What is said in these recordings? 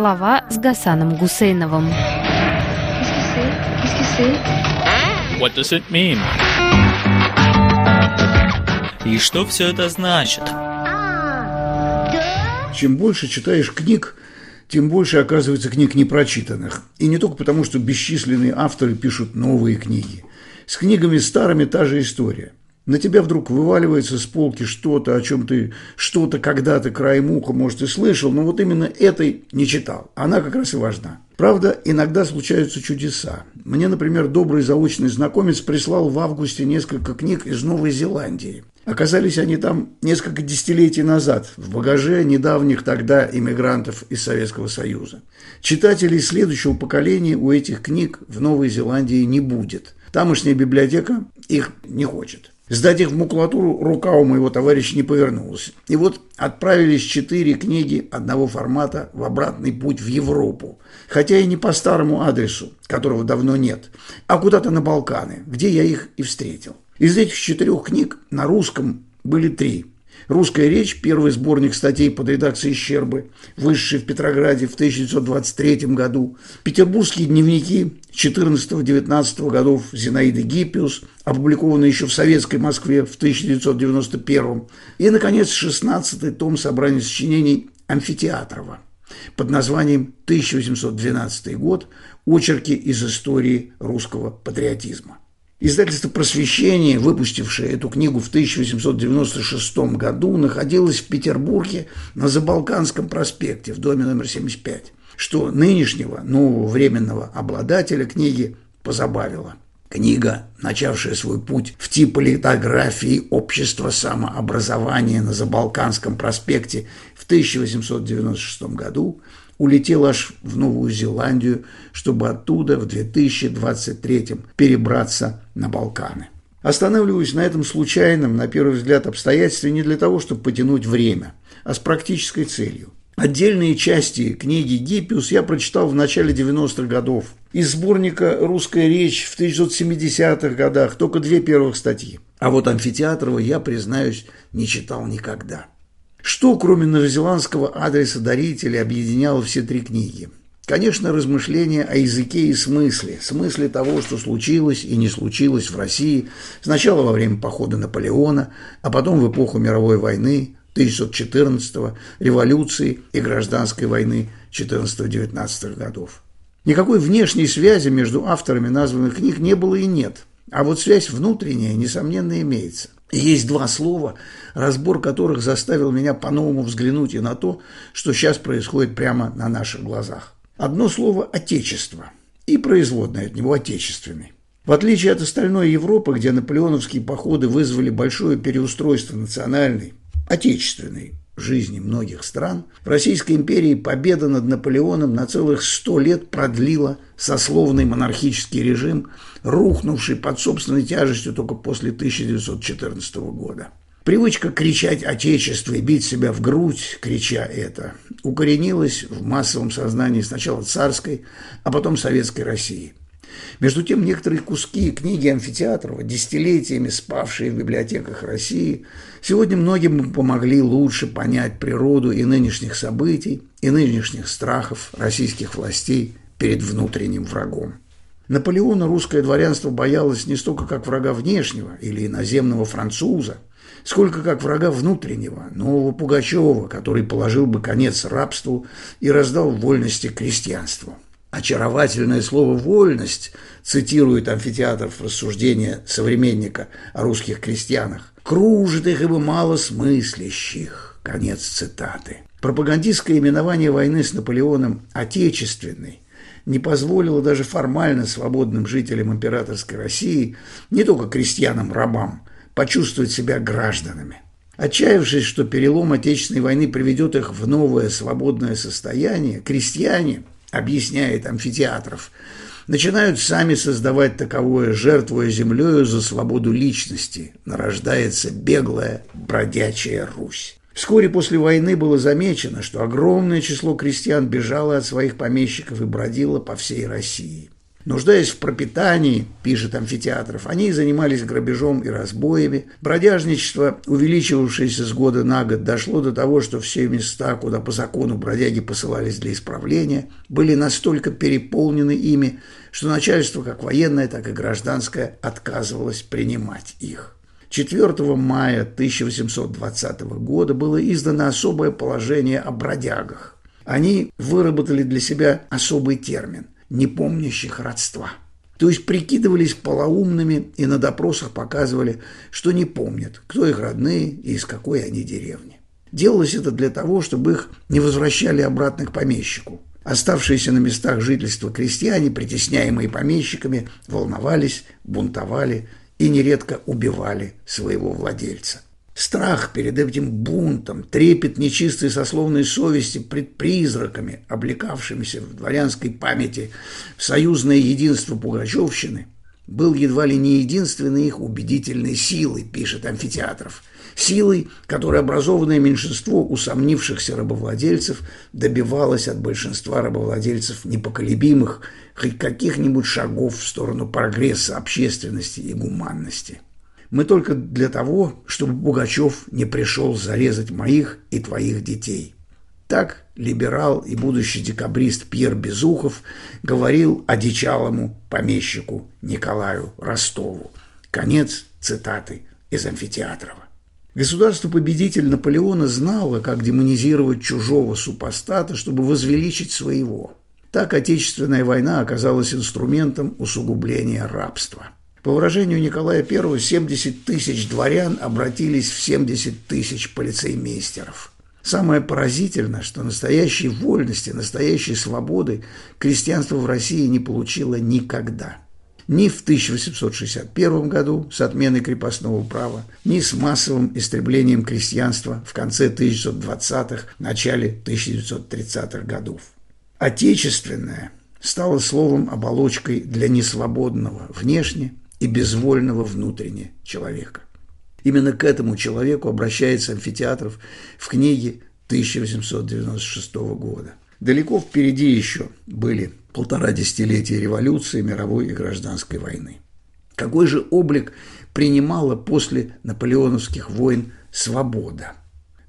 Слова с Гасаном Гусейновым. What does it mean? И что все это значит? Чем больше читаешь книг, тем больше оказывается книг непрочитанных. И не только потому, что бесчисленные авторы пишут новые книги. С книгами старыми та же история. На тебя вдруг вываливается с полки что-то, о чем ты что-то когда-то краем уха, может, и слышал, но вот именно этой не читал. Она как раз и важна. Правда, иногда случаются чудеса. Мне, например, добрый заочный знакомец прислал в августе несколько книг из Новой Зеландии. Оказались они там несколько десятилетий назад, в багаже недавних тогда иммигрантов из Советского Союза. Читателей следующего поколения у этих книг в Новой Зеландии не будет. Тамошняя библиотека их не хочет. Сдать их в макулатуру рука у моего товарища не повернулась. И вот отправились четыре книги одного формата в обратный путь в Европу. Хотя и не по старому адресу, которого давно нет, а куда-то на Балканы, где я их и встретил. Из этих четырех книг на русском были три. «Русская речь», первый сборник статей под редакцией Щербы, вышедший в Петрограде в 1923 году, «Петербургские дневники» 14-19 годов Зинаиды Гиппиус, опубликованный еще в Советской Москве в 1991 и, наконец, 16-й том собрания сочинений Амфитеатрова под названием «1812 год. Очерки из истории русского патриотизма». Издательство «Просвещение», выпустившее эту книгу в 1896 году, находилось в Петербурге на Забалканском проспекте в доме номер 75, что нынешнего нового временного обладателя книги позабавило. Книга, начавшая свой путь в типа литографии общества самообразования на Забалканском проспекте в 1896 году, улетел аж в Новую Зеландию, чтобы оттуда в 2023 перебраться на Балканы. Останавливаюсь на этом случайном, на первый взгляд, обстоятельстве не для того, чтобы потянуть время, а с практической целью. Отдельные части книги Гиппиус я прочитал в начале 90-х годов. Из сборника «Русская речь» в 1970-х годах только две первых статьи. А вот Амфитеатрова я, признаюсь, не читал никогда. Что, кроме новозеландского адреса дарителя, объединяло все три книги? Конечно, размышления о языке и смысле, смысле того, что случилось и не случилось в России сначала во время похода Наполеона, а потом в эпоху мировой войны 1914 революции и гражданской войны 14-19 годов. Никакой внешней связи между авторами названных книг не было и нет, а вот связь внутренняя, несомненно, имеется. Есть два слова, разбор которых заставил меня по-новому взглянуть и на то, что сейчас происходит прямо на наших глазах. Одно слово «отечество» и производное от него «отечественный». В отличие от остальной Европы, где наполеоновские походы вызвали большое переустройство национальной, отечественной жизни многих стран, в Российской империи победа над Наполеоном на целых сто лет продлила сословный монархический режим, рухнувший под собственной тяжестью только после 1914 года. Привычка кричать «Отечество» и бить себя в грудь, крича это, укоренилась в массовом сознании сначала царской, а потом советской России. Между тем, некоторые куски книги Амфитеатрова, десятилетиями спавшие в библиотеках России, сегодня многим помогли лучше понять природу и нынешних событий, и нынешних страхов российских властей перед внутренним врагом. Наполеона русское дворянство боялось не столько как врага внешнего или иноземного француза, сколько как врага внутреннего, нового Пугачева, который положил бы конец рабству и раздал вольности крестьянству. Очаровательное слово «вольность» цитирует амфитеатров рассуждения современника о русских крестьянах. «Кружит их ибо мало смыслящих». Конец цитаты. Пропагандистское именование войны с Наполеоном «отечественной» не позволило даже формально свободным жителям императорской России, не только крестьянам-рабам, почувствовать себя гражданами. Отчаявшись, что перелом Отечественной войны приведет их в новое свободное состояние, крестьяне – объясняет амфитеатров, начинают сами создавать таковое, жертвуя землею за свободу личности, нарождается беглая бродячая Русь. Вскоре после войны было замечено, что огромное число крестьян бежало от своих помещиков и бродило по всей России. Нуждаясь в пропитании, пишет амфитеатров, они занимались грабежом и разбоями. Бродяжничество, увеличивавшееся с года на год, дошло до того, что все места, куда по закону бродяги посылались для исправления, были настолько переполнены ими, что начальство, как военное, так и гражданское, отказывалось принимать их. 4 мая 1820 года было издано особое положение о бродягах. Они выработали для себя особый термин – не помнящих родства. То есть прикидывались полоумными и на допросах показывали, что не помнят, кто их родные и из какой они деревни. Делалось это для того, чтобы их не возвращали обратно к помещику. Оставшиеся на местах жительства крестьяне, притесняемые помещиками, волновались, бунтовали и нередко убивали своего владельца. Страх перед этим бунтом, трепет нечистой сословной совести пред призраками, облекавшимися в дворянской памяти в союзное единство Пугачевщины, был едва ли не единственной их убедительной силой, пишет амфитеатров. Силой, которой образованное меньшинство усомнившихся рабовладельцев добивалось от большинства рабовладельцев непоколебимых хоть каких-нибудь шагов в сторону прогресса общественности и гуманности. Мы только для того, чтобы Пугачев не пришел зарезать моих и твоих детей. Так либерал и будущий декабрист Пьер Безухов говорил одичалому помещику Николаю Ростову. Конец цитаты из амфитеатрова. Государство-победитель Наполеона знало, как демонизировать чужого супостата, чтобы возвеличить своего. Так Отечественная война оказалась инструментом усугубления рабства. По выражению Николая I, 70 тысяч дворян обратились в 70 тысяч полицеймейстеров. Самое поразительное, что настоящей вольности, настоящей свободы крестьянство в России не получило никогда. Ни в 1861 году с отменой крепостного права, ни с массовым истреблением крестьянства в конце 1920-х, начале 1930-х годов. Отечественное стало словом оболочкой для несвободного внешне и безвольного внутренне человека. Именно к этому человеку обращается амфитеатров в книге 1896 года. Далеко впереди еще были полтора десятилетия революции, мировой и гражданской войны. Какой же облик принимала после наполеоновских войн свобода?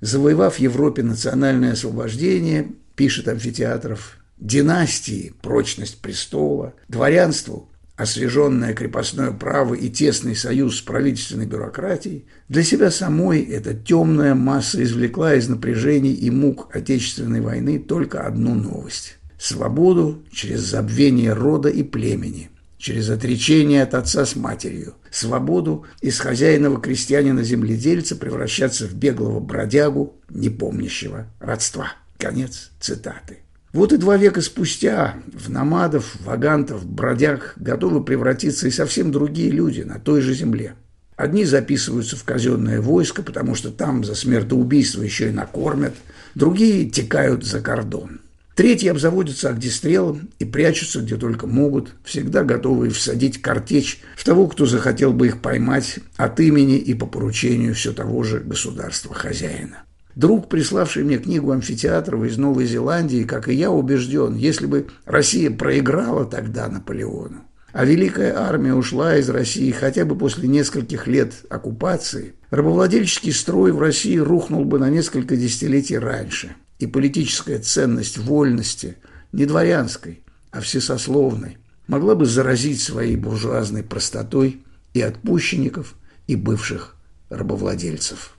Завоевав Европе национальное освобождение, пишет амфитеатров, династии, прочность престола, дворянству освеженное крепостное право и тесный союз с правительственной бюрократией, для себя самой эта темная масса извлекла из напряжений и мук Отечественной войны только одну новость – свободу через забвение рода и племени, через отречение от отца с матерью, свободу из хозяиного крестьянина-земледельца превращаться в беглого бродягу, не помнящего родства. Конец цитаты. Вот и два века спустя в намадов, вагантов, бродяг готовы превратиться и совсем другие люди на той же земле. Одни записываются в казенное войско, потому что там за смертоубийство еще и накормят, другие текают за кордон. Третьи обзаводятся огнестрелом и прячутся где только могут, всегда готовые всадить картечь в того, кто захотел бы их поймать от имени и по поручению все того же государства-хозяина. Друг, приславший мне книгу амфитеатрова из Новой Зеландии, как и я, убежден, если бы Россия проиграла тогда Наполеону, а Великая Армия ушла из России хотя бы после нескольких лет оккупации, рабовладельческий строй в России рухнул бы на несколько десятилетий раньше, и политическая ценность вольности, не дворянской, а всесословной, могла бы заразить своей буржуазной простотой и отпущенников, и бывших рабовладельцев.